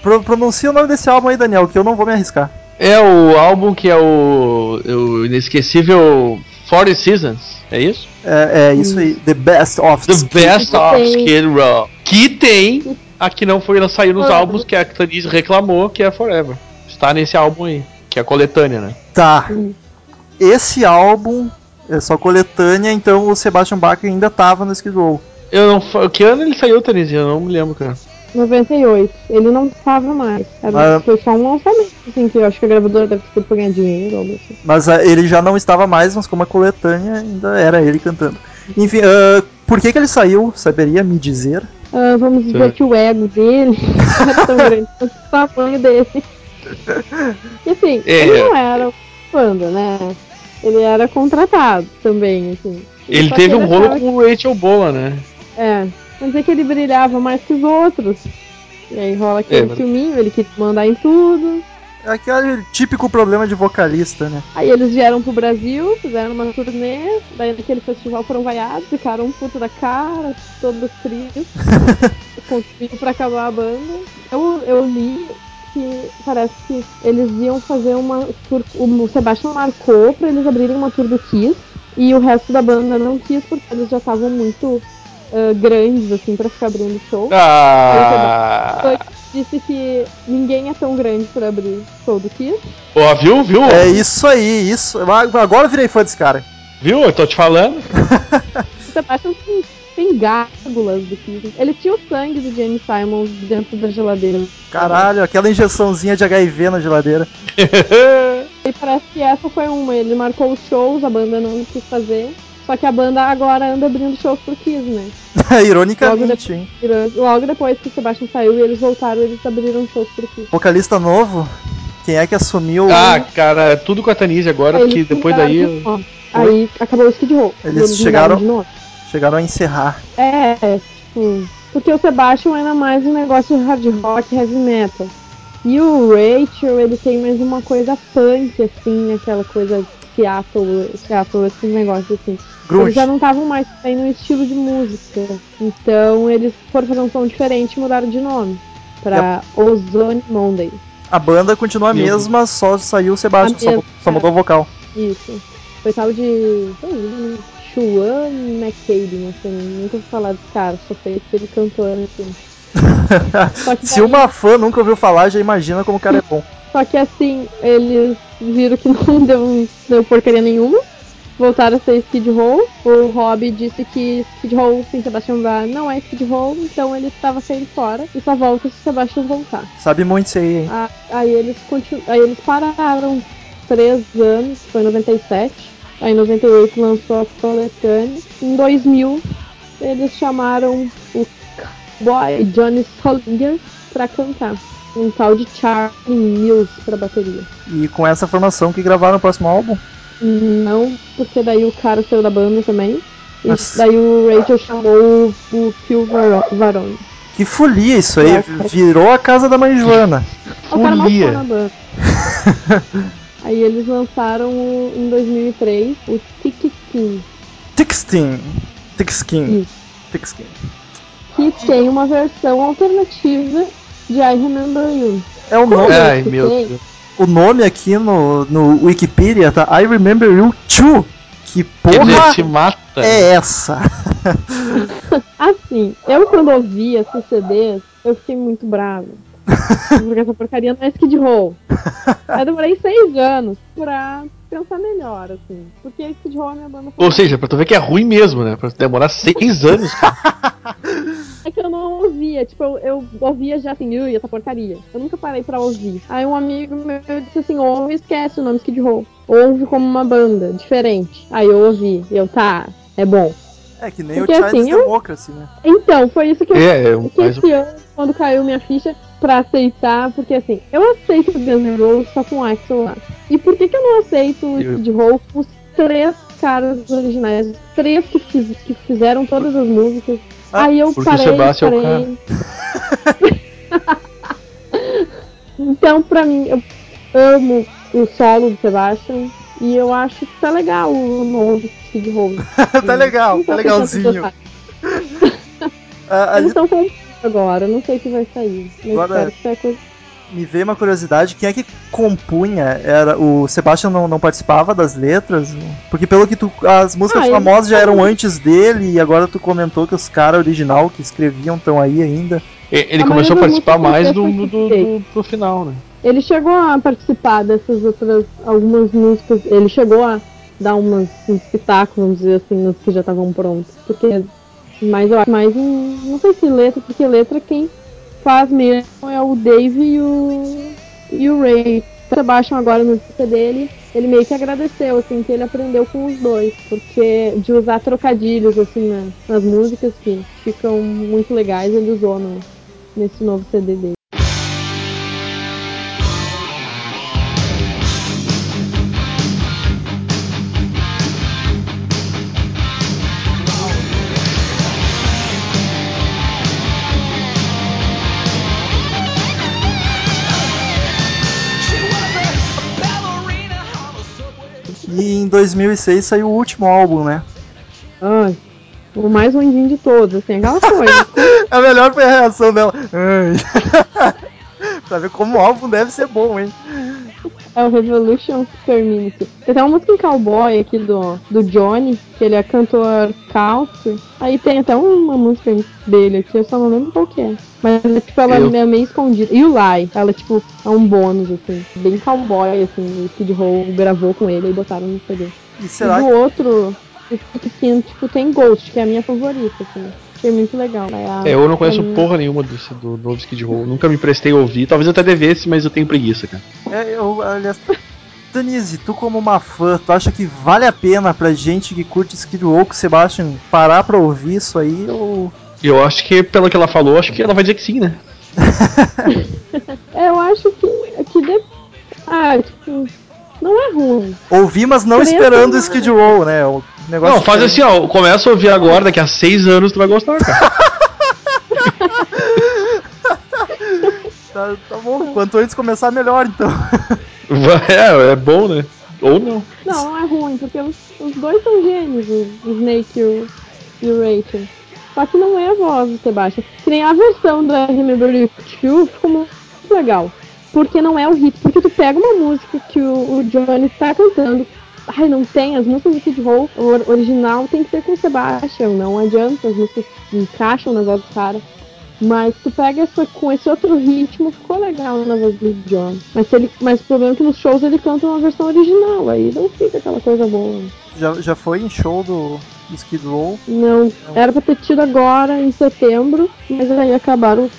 pro, pronuncia o nome desse álbum aí, Daniel, que eu não vou me arriscar. É o álbum que é o, o inesquecível 40 Seasons, é isso? É, é isso aí, The Best of The Best of. Skid Row. Que tem a que não foi saiu nos álbuns que a Tanise reclamou, que é Forever. Está nesse álbum aí, que é a coletânea, né? Tá. Esse álbum é só coletânea, então o Sebastian Bach ainda tava no Skid Row. Eu não, que ano ele saiu, Tanise? Eu não me lembro, cara. 98. Ele não tava mais. Era, Mas- Foi só um lançamento, assim, que eu acho que a gravadora deve ter pra ganhar dinheiro, algo assim. Mas ah, ele já não estava mais, mas como a coletânea ainda era ele cantando. Enfim, ah, por que, que ele saiu? Saberia me dizer? Ah, vamos dizer Certo. que o ego dele era tão grande quanto o tamanho dele. E assim, É. ele não era banda, né? Ele era contratado também, assim. Ele Só teve um ele rolo com o Rachel Bola, né? É, vamos dizer que ele brilhava mais que os outros. E aí rola aquele É, filminho, ele quis mandar em tudo. É aquele típico problema de vocalista, né? Aí eles vieram pro Brasil, fizeram uma turnê, daí naquele festival foram vaiados, ficaram um puto da cara, todos tristes, conseguiram pra acabar a banda. Eu, eu li que parece que eles iam fazer uma tour, o Sebastian marcou pra eles abrirem uma tour do Kiss, e o resto da banda não quis porque eles já estavam muito ah, grandes, assim, pra ficar abrindo show. Ah, Disse que ninguém é tão grande pra abrir show do Kiss. ó, viu, viu? É isso aí, isso. Agora eu virei fã desse cara. Viu? Eu tô te falando. O Sebastian tem, tem gárgulas do Kiss. Ele tinha o sangue do James Simons dentro da geladeira. Caralho, aquela injeçãozinha de HIV na geladeira. E parece que essa foi uma. Ele marcou os shows, a banda não quis fazer. Só que a banda agora anda abrindo shows pro Kiss, né? Ironicamente, hein? Logo depois que o Sebastian saiu e eles voltaram, eles abriram shows pro Kiss. Vocalista novo? Quem é que assumiu? Ah, cara, é tudo com a Tanise agora, Aí porque eles depois daí. Aí acabou o Skid Row. Eles E chegaram-. Chegaram a encerrar. É, tipo. Porque o Sebastian era mais um negócio de hard rock, heavy metal. E o Rachel, ele tem mais uma coisa punk, assim, aquela coisa Seattle, Seattle, esses negócios assim. Grunge. Eles já não estavam mais bem no estilo de música. Então eles foram fazer um som diferente e mudaram de nome. Pra Ozone Monday. A banda continua a mesma, só saiu o Sebastian, A só, mesma, só mudou o vocal. Isso. Foi tal de. Chuan McCabe, não sei, nunca ouvi falar desse cara, só sei que ele cantou assim. Só que Se uma fã nunca ouviu falar, já imagina como o cara é bom. Só que assim, eles viram que não deu, deu porcaria nenhuma. Voltaram a ser Skid Row. O Rob disse que Skid Row sem Sebastian Bach não é Skid Row, então ele estava saindo fora e só volta se o Sebastian voltar. Sabe muito isso aí, hein? Ah, Aí eles, continu... aí eles pararam três anos, foi em 97. Aí em 98 lançou a coletânea. Em 2000 eles chamaram o boy Johnny Solinger pra cantar. Um tal de Charlie Mills pra bateria. E com essa formação que gravaram o próximo álbum. Não, porque daí o cara saiu da banda também. E daí o Rachel chamou o, Phil Varo- Varone. Que folia isso aí, virou a casa da mãe Joana. Mais Folia. Aí eles lançaram em 2003 o Tixtin. Tixkin. Isso. Tixkin. que tem uma versão alternativa de I Remember You. É o nome. Ai, que meu? Deus. O nome aqui no, no Wikipedia tá I Remember You Too. Que porra te mata. é essa? Assim, eu quando ouvi esses CDs, eu fiquei muito brava. Porque essa porcaria não é Skid Row. Eu demorei seis anos pra pensar melhor, assim. Porque Skid Row é minha banda Ou seja, pra tu ver que é ruim mesmo, né? Pra demorar seis anos, cara. Não ouvia, tipo, eu, eu ouvia já assim, ui, essa porcaria. Eu nunca parei pra ouvir. Aí um amigo meu disse assim, ouve e esquece o nome Skid Row. Ouve como uma banda, diferente. Aí eu ouvi, e eu, tá, é bom. É que nem Porque o Chinese assim, eu- Democracy, né? Então, foi isso que eu É, é que mais um. esse ano, quando caiu minha ficha, pra aceitar, porque assim, eu aceito o Guns N' Roses só com o Axel lá. E por que que eu não aceito o Skid Row com os três caras originais, três que, fiz- que fizeram todas as músicas? Ah, Aí eu porque o parei, Sebastião é o parei. então, pra mim, eu amo o solo do Sebastian e eu acho que tá legal o novo Skid Row. tá legal, tá legalzinho. Ah, Eles estão com agora, não sei se vai sair. Mas Agora- espero que saia coisa. Me veio uma curiosidade, quem é que compunha? Era o Sebastian não, não participava das letras? Porque pelo que tu as músicas Ah, famosas já eram antes dele e agora tu comentou que os caras original que escreviam estão aí ainda. E- Ele A começou a participar mais foi do, do, do, pro final, né? Ele chegou a participar dessas outras algumas músicas. Ele chegou a dar umas, uns pitacos, vamos dizer assim, nos que já estavam prontos. Porque mas eu acho mais em. Não sei se letra, porque letra quem faz mesmo é o Dave e o. e o Ray. O Sebastian agora no disco dele, ele meio que agradeceu, assim, que ele aprendeu com os dois. Porque de usar trocadilhos, assim, na- nas músicas que ficam muito legais, ele usou no, nesse novo CD dele. 2006 saiu o último álbum, né? Ai, o mais ruimzinho de todos, assim, aquela coisa. A melhor foi a reação dela. Ai. pra ver como o álbum deve ser bom, hein? É o Revolution Community. Tem até uma música em cowboy aqui do, do Johnny, que ele é cantor country. Aí tem até uma música dele aqui, eu só não lembro qual que é. Mas tipo, ela Eu- é meio escondida. E o Lie, ela tipo, é um bônus, assim, bem cowboy, assim, o Skid Row gravou com ele e botaram no CD. E E será do que outro, o tipo, tem Ghost, que é a minha favorita, assim. Achei muito legal. É, a- É, eu não conheço minha- porra nenhuma desse, do novo Skid Row. Nunca me prestei a ouvir. Talvez eu até devesse, mas eu tenho preguiça, cara. É, eu, aliás, Denise, tu como uma fã, tu acha que vale a pena pra gente que curte Skid Row, que Sebastian, parar pra ouvir isso aí ou... Eu acho que, pelo que ela falou, acho que ela vai dizer que sim, né? É, eu acho que. que de... Ah, tipo. Não é ruim. Ouvir, mas não esperando não é. Skid Row, né? O negócio Não, faz assim, ó. Começa a ouvir agora, daqui a seis anos tu vai gostar, cara. Tá, tá bom, quanto antes começar, melhor então. é, é bom, né? Ou não. Não, não é ruim, porque os, os dois são gênios, o, o Snake e o, e o Rachel. Só que não é a voz do Sebastian. Que nem a versão do I Remember You ficou muito legal. Porque não é o hit. Porque tu pega uma música que o, o Johnny tá cantando. Ai, não tem. As músicas do Kid Roll, original, tem que ser com o Sebastian. Não adianta. As músicas encaixam na voz do cara. Mas tu pega essa, com esse outro ritmo, ficou legal na voz do John. Mas, ele, mas o problema é que nos shows ele canta uma versão original. Aí não fica aquela coisa boa. Já, já foi em show do, do Skid Row. Não, era pra ter tido agora em setembro, mas aí acabaram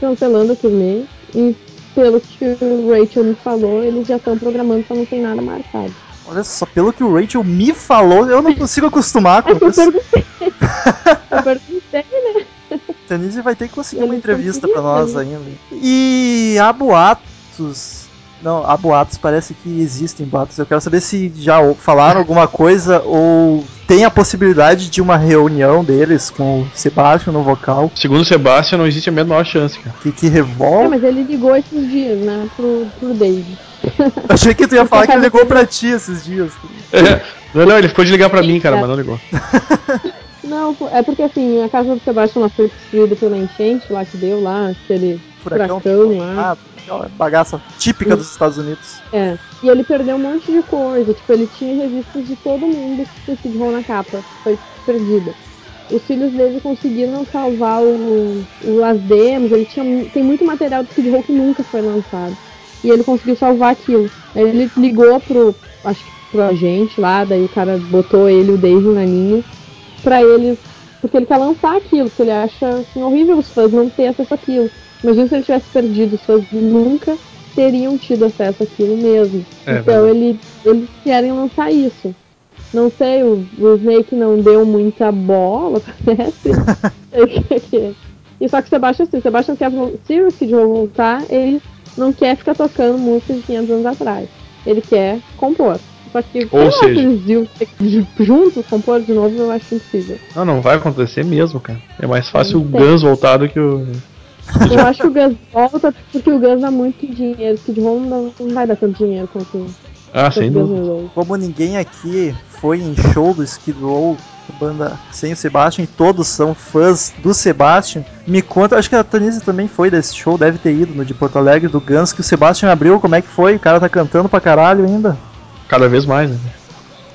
cancelando a turnê. E pelo que o Rachel me falou, eles já estão programando, só não tem nada marcado. Olha só, pelo que o Rachel me falou, eu não consigo acostumar É com que eu isso. perguntei. eu perguntei, né? Denise vai ter que conseguir uma entrevista pra nós né? ainda. E há boatos. Não, há boatos, parece que existem boatos. Eu quero saber se já falaram alguma coisa ou tem a possibilidade de uma reunião deles com o Sebastian no vocal. Segundo o Sebastian, não existe a menor chance, cara. Que, que É, revolve. mas ele ligou esses dias, né, pro, pro Dave. Achei que tu ia falar que ele ligou pra ti esses dias. É. Não, não, ele ficou de ligar pra mim, cara, É. mas não ligou. Não, é porque assim, a casa do Sebastian ela foi destruída pela enchente lá que deu lá, aquele Furacão. furacão lá. Ah, aquela bagaça típica dos Estados Unidos. É, e ele perdeu um monte de coisa, tipo, ele tinha revistas de todo mundo que Row na capa, foi perdida. Os filhos dele conseguiram salvar o, o as demos, ele tinha, tem muito material do Skid Row que nunca foi lançado. E ele conseguiu salvar aquilo. Aí ele ligou pro, acho que pro agente lá, daí o cara botou ele o Dave na linha, pra eles, porque ele quer lançar aquilo, porque ele acha assim, horrível os fãs não ter acesso àquilo. Imagina se ele tivesse perdido, os fãs nunca teriam tido acesso àquilo mesmo. É então ele, eles querem lançar isso. Não sei, o, o Snake não deu muita bola, parece. E só que o Sebastian, assim, o Sebastian quer, se voltar, ele não quer ficar tocando música de 500 anos atrás. Ele quer compor. Só que, Ou sei lá, seja- se eles juntos compor de novo, eu acho impossível. Não, não vai acontecer mesmo, cara. É mais fácil o Não. Guns voltar do que o. Eu acho que o Gus volta porque o Gus dá muito dinheiro. Skid Row não, não vai dar tanto dinheiro quanto Ah, sem dúvida. Como ninguém aqui foi em show do Skid Row, banda sem o Sebastian, e todos são fãs do Sebastian, me conta, acho que a Tanise também foi desse show, deve ter ido no de Porto Alegre do Guns, que o Sebastian abriu, como é que foi? O cara tá cantando pra caralho ainda. Cada vez mais, né?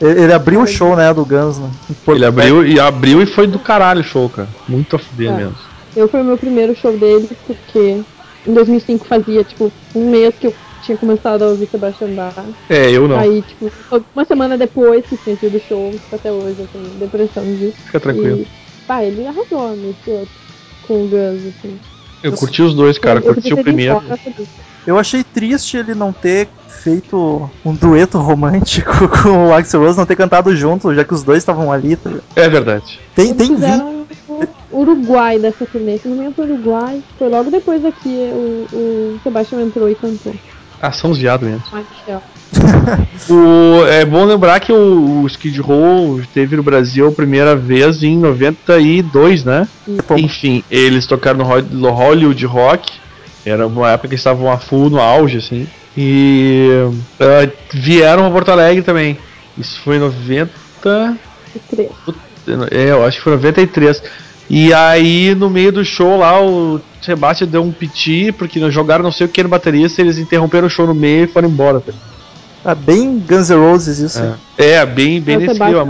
Ele, ele abriu o show, né, do Guns, né? Ele abriu e abriu e foi do caralho o show, cara. Muito a fuder É. mesmo. Eu foi o meu primeiro show dele porque em 2005 fazia tipo um mês que eu tinha começado a ouvir Sebastian Bach. É, eu não. Aí, tipo, uma semana depois que tinha tido o show, tipo, até hoje eu tenho depressão disso. Fica tranquilo. E, pá, ele arrasou nesse outro com o Gus, assim. Eu curti os dois, cara. Eu Curti o primeiro. Eu achei triste ele não ter feito um dueto romântico com o Axel Rose, não ter cantado junto, já que os dois estavam ali. tá? É verdade. Tem, Eles tem vi- Uruguai dessa turnê. Se não me engano, foi Uruguai. Foi logo depois aqui o, o Sebastian entrou e cantou. Ah, são os viados mesmo. O, é bom lembrar que o, o Skid Row esteve no Brasil a primeira vez em 92, né? Enfim, eles tocaram no Hol- no Hollywood Rock. Era uma época que eles estavam a full no auge, assim. E ah, vieram a Porto Alegre também. Isso foi em 90. E três. É, eu acho que foi 93. E aí, no meio do show lá, o Sebastian deu um piti, porque jogaram não sei o que no baterista, eles interromperam o show no meio e foram embora. tá? tá bem Guns N' Roses isso. É, é bem, bem É, nesse clima.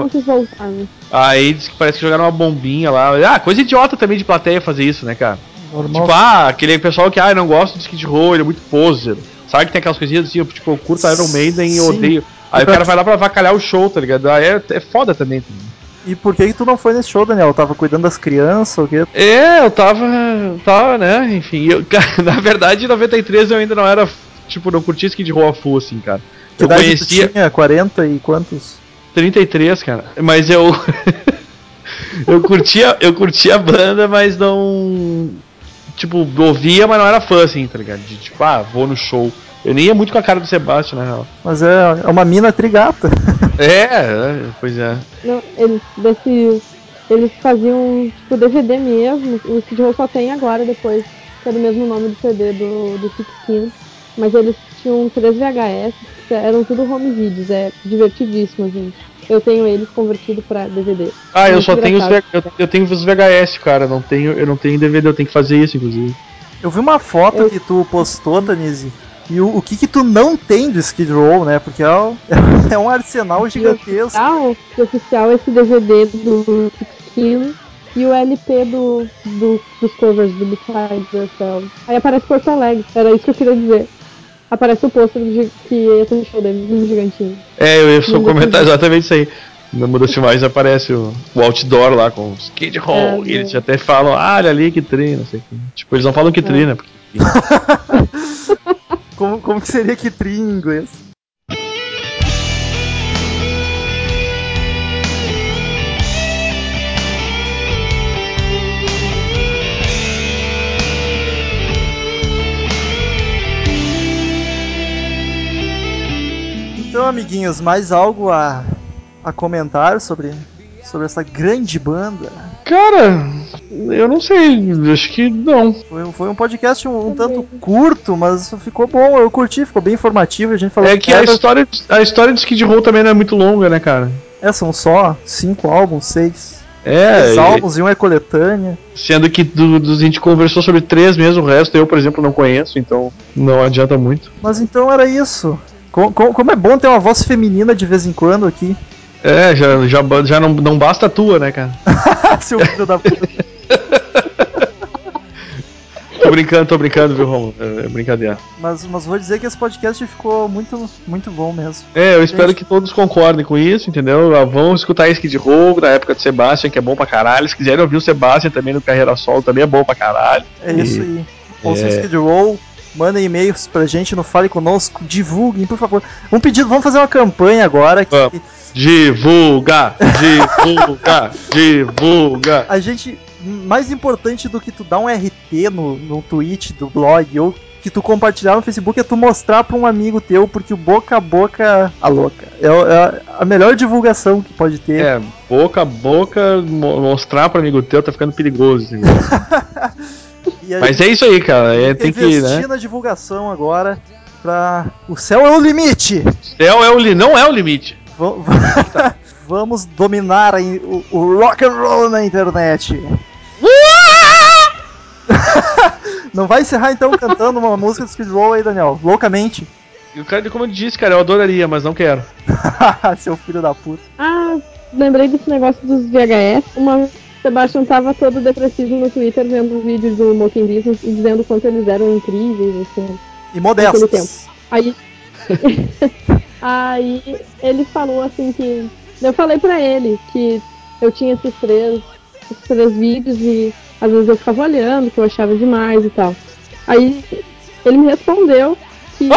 né? Aí diz que parece que jogaram uma bombinha lá. Ah, coisa idiota também de plateia fazer isso, né, cara? Normal. Tipo, ah, aquele pessoal que, ah, eu não gosto de Skid Row, ele é muito poser. Sabe que tem aquelas coisinhas assim, eu, tipo, eu curto Iron Maiden e odeio. Aí o cara vai lá pra avacalhar o show, tá ligado? Aí é, é foda também. tá ligado? E por que, que tu não foi nesse show, Daniel? Tava cuidando das crianças, o quê? É, eu tava. tava, né? Enfim, eu, cara, na verdade, em 93 eu ainda não era. Tipo, não curtia Skid Row a full, assim, cara. Que Eu conhecia- tinha? 40 e quantos? 33, cara. Mas eu. eu curtia, eu curtia a banda, mas não. Tipo, ouvia, mas não era fã, assim, tá ligado? De tipo, ah, vou no show. Eu nem ia muito com a cara do Sebastião, na real. Mas é, é uma mina trigata. É, é, pois é. Não, eles, desse, eles faziam tipo DVD mesmo. O Skid Row só tem agora depois, que é do mesmo nome do CD do, do Sixteen. Mas eles tinham três VHS, que eram tudo home videos, é divertidíssimo, assim. Eu tenho eles convertidos pra DVD. Ah, eu só tenho os, eu, eu tenho os VHS, cara. Não tenho, eu não tenho DVD, eu tenho que fazer isso, inclusive. Eu vi uma foto Eu- que tu postou, Danise. E o, o que que tu não tem do Skid Row, né? Porque é, o- é um arsenal gigantesco. oficial, e oficial esse DVD do Sixteen e o LP do, do, dos covers do Besides Yourself. Aí aparece Porto Alegre, era isso que eu queria dizer. Aparece o pôster que ia ter um show deles no Gigantinho. É, eu ia só comentar exatamente isso aí. No Muda Filmagens aparece o, o outdoor lá com os Skid Row. É, e eles do- até falam, ah, olha ali que tri, não sei o que. Tipo, eles não falam que tri, né? Porque, Como, como que seria que tri em inglês? Então, amiguinhos, mais algo a, a comentar sobre, sobre essa grande banda? Cara, eu não sei, acho que não. Foi, foi um podcast um, um tanto curto, mas ficou bom, eu curti, ficou bem informativo, a gente falou É que a história, a história de Skid Row também não é muito longa, né, cara? É, são só cinco álbuns, seis. É, e- álbuns e um é coletânea. sendo que do, do- a gente conversou sobre três mesmo, o resto eu, por exemplo, não conheço, então não adianta muito. Mas então era isso. Co- co- Como, é bom ter uma voz feminina de vez em quando aqui. É, já, já, já não, não basta a tua, né, cara? Seu filho da puta. Tô brincando, tô brincando, viu, Romulo? É, é brincadeira. Mas, mas vou dizer que esse podcast ficou muito, muito bom mesmo. É, eu espero que todos concordem com isso, entendeu? Ah, Vão escutar Skid Row da época do Sebastian, que é bom pra caralho. Se quiserem ouvir o Sebastian também no Carreira Solo, também é bom pra caralho. É E- isso aí. Ouçam É. Skid Row, mandem e-mails pra gente no Fale Conosco, divulguem, por favor. Um pedido, vamos fazer uma campanha agora que. Divulga! Divulga! divulga! a gente, mais importante do que tu dar um RT no, no tweet do blog ou que tu compartilhar no Facebook é tu mostrar pra um amigo teu, porque o boca a boca, a louca, é, é a melhor divulgação que pode ter. É, boca a boca, mo- mostrar pro amigo teu tá ficando perigoso. entendeu? E a Mas é isso aí, cara. É, tem que, né? na divulgação agora pra... O céu é o limite! Céu é o li... não é o limite. Va- va- Vamos dominar o, o rock and roll na internet. Não vai encerrar então cantando uma música do Skid Row aí, Daniel? Loucamente. E o cara, como eu disse, cara, eu adoraria, mas não quero. Seu filho da puta. Ah, lembrei desse negócio dos VHS. Uma vez o Sebastian tava todo depressivo no Twitter vendo um vídeo do Smoking Business e dizendo quanto eles eram incríveis, assim. E modestos. Aí. Aí ele falou assim que. Eu falei pra ele que eu tinha esses três, esses três vídeos e às vezes eu ficava olhando, que eu achava demais e tal. Aí ele me respondeu que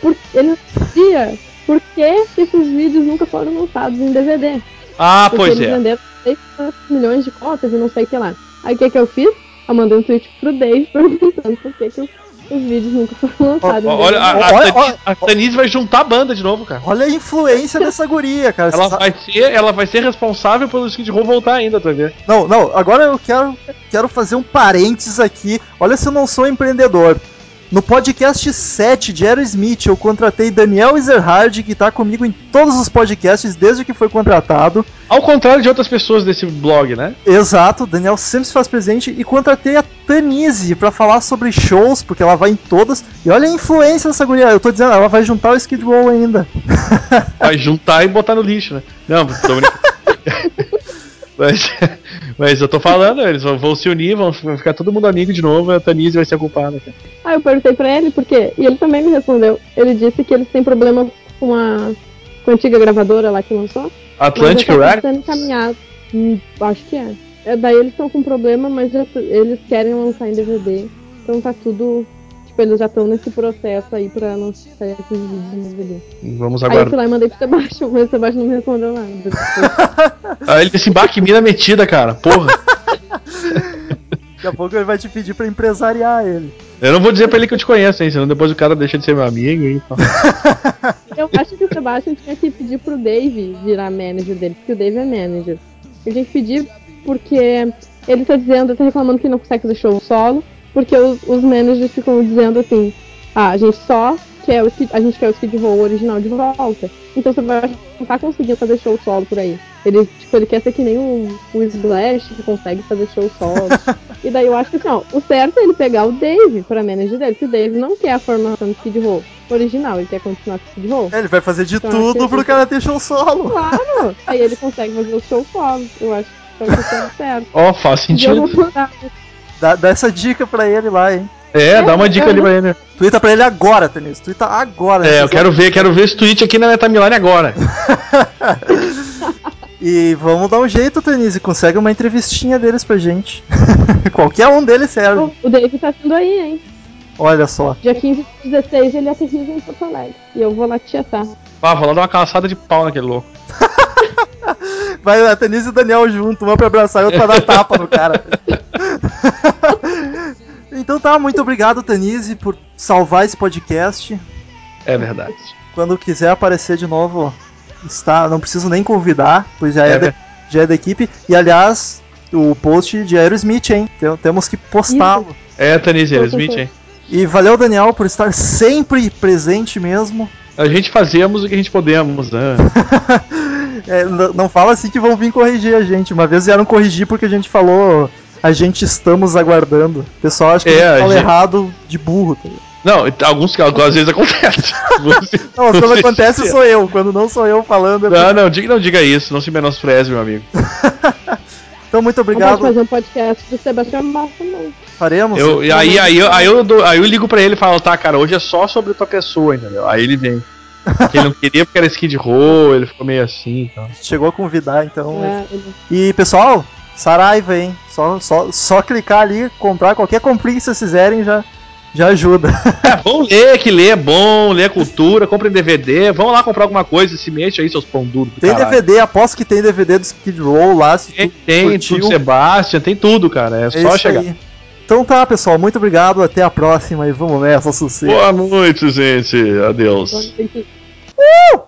por, ele não sabia por que esses vídeos nunca foram lançados em DVD. Ah, Porque pois eles é. venderam 6 milhões de cópias e não sei o que lá. Aí o que, que eu fiz? Eu mandei um tweet pro Dave perguntando por que, que os, os vídeos nunca foram lançados. em Olha, a, a, Olha, Tanise, olha. a Tanise vai juntar a banda de novo, cara. Olha a influência dessa guria, cara. Ela vai, ser, ela vai ser responsável pelo Skid Row voltar ainda, tá vendo? Não, não, agora eu quero, quero fazer um parênteses aqui. Olha se eu não sou empreendedor. No podcast 7 de Aerosmith, eu contratei Daniel Ezerhard, que tá comigo em todos os podcasts desde que foi contratado. Ao contrário de outras pessoas desse blog, né? Exato, Daniel sempre se faz presente. E contratei a Tanise pra falar sobre shows, porque ela vai em todas. E olha a influência dessa guria. Eu tô dizendo, ela vai juntar o Skid Row ainda. Vai juntar e botar no lixo, né? Não, tô brincando. mas, mas eu tô falando, eles vão, vão se unir, vão ficar todo mundo amigo de novo, a Tanise vai ser a culpada, cara. Aí eu perguntei pra ele por quê, e ele também me respondeu. Ele disse que eles têm problema com a, com a antiga gravadora lá que lançou. Atlantic Records? sendo encaminhado. Hum, acho que é. É. Daí eles estão com problema, mas já eles querem lançar em DVD. Então tá tudo, tipo, eles já estão nesse processo aí pra lançar esses vídeos no DVD. Vamos Aí eu fui lá e mandei pro Sebastião, mas o Sebastião não me respondeu nada. Ah, ele disse, bah, que mina metida, cara. Porra. Daqui a pouco ele vai te pedir pra empresariar ele. Eu não vou dizer pra ele que eu te conheço, hein? Senão depois o cara deixa de ser meu amigo. Hein? Eu acho que o Sebastian tinha que pedir pro Dave virar manager dele, porque o Dave é manager. Ele tinha que pedir porque ele tá dizendo, tá reclamando que não consegue fazer show solo, porque os, os managers ficam dizendo assim, ah, a gente só quer o a gente quer o Skid Row original de volta. Então você vai não tá conseguindo fazer show solo por aí. Ele, tipo, ele quer ser que nem o, o Splash, que consegue fazer show solo. e daí eu acho que assim, ó, o certo é ele pegar o Dave pra manager dele, porque o Dave não quer a formação do Skid Row original, ele quer continuar com o Skid Row. É, Ele vai fazer de Então, tudo acho pro cara ter show solo. Claro! Aí ele consegue fazer o show solo. Eu acho que certo. Ó, faz eu vou sentido. Dá, dá essa dica pra ele lá, hein? É, dá uma dica ali pra ele. Twitta pra ele agora, Tenis. Twitta agora. É, eu Vocês quero ver, quero ver esse tweet aqui na minha timeline agora. E vamos dar um jeito, Tenise, consegue uma entrevistinha deles pra gente. Qualquer um deles serve. O- O Dave tá vindo aí, hein? Olha só. Dia 15 e 16 ele aterriza em Porto Alegre. E eu vou lá tietar. Ah, vou lá dar uma caçada de pau naquele louco. Vai a Tenise e o Daniel junto, uma pra abraçar e outra pra dar tapa no cara. então tá, muito obrigado, Tenise, por salvar esse podcast. É verdade. Quando quiser aparecer de novo, está, não preciso nem convidar, pois já é, É, da, já é da equipe. E aliás, o post de Aerosmith, hein? Tem- Temos que postá-lo. É, Tanise, Eu Smith, concordo. hein? E valeu, Daniel, por estar sempre presente mesmo. A gente fazemos o que a gente podemos, né? É, não fala assim que vão vir corrigir a gente. Uma vez vieram corrigir porque a gente falou a gente estamos aguardando. O pessoal acha que É, a gente fala gente- errado de burro. Tá? Não, alguns às vezes acontece. Não, quando acontece sou eu. Quando não sou eu falando. é Não, não, diga, não diga isso, não se menospreze, meu amigo. Então, muito obrigado. fazer um podcast do Sebastião Massa, não. Faremos. Eu, e aí, aí, eu- aí, eu, dou- aí eu ligo pra ele e falo, tá, cara, hoje é só sobre tua pessoa, entendeu? Aí ele vem. Porque ele não queria porque era Skid Row, ele ficou meio assim então. Chegou a convidar, então. É, ele- E pessoal, Saraiva, hein? Só, só, só clicar ali, comprar qualquer comprinha que vocês fizerem já, já ajuda. É, vão ler, que ler é bom, ler cultura, comprem DVD, vão lá comprar alguma coisa, se mexe aí, seus pão duros. do Tem caralho. DVD, aposto que tem DVD do Skid Row lá. Se Tem, tu tem tudo Sebastian, tem tudo, cara. É, É só chegar. aí. Então tá, pessoal, muito obrigado. Até a próxima e vamos nessa, sucesso. Boa noite, gente. Adeus. Agora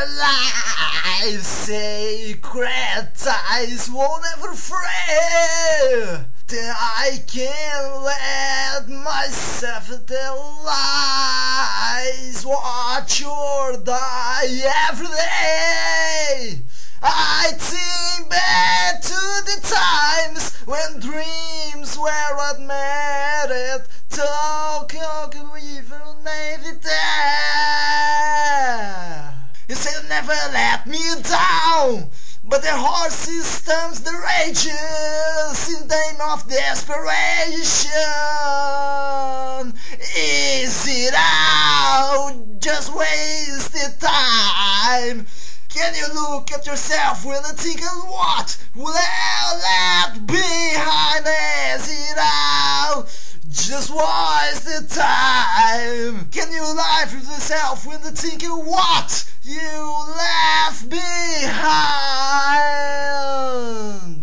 together in your life, sacred ties won't ever fray. Then I can let myself tell lies, watch or die every day. I think back to the times when dreams were what mattered. Talk, talk, even there. You said never let me down. But their heart systems the rages in the name of desperation. Is it out? Just wasted time. Can you look at yourself when you think of what will left behind? Is it out? Just waste the time. Can you lie to yourself when you think what you left behind?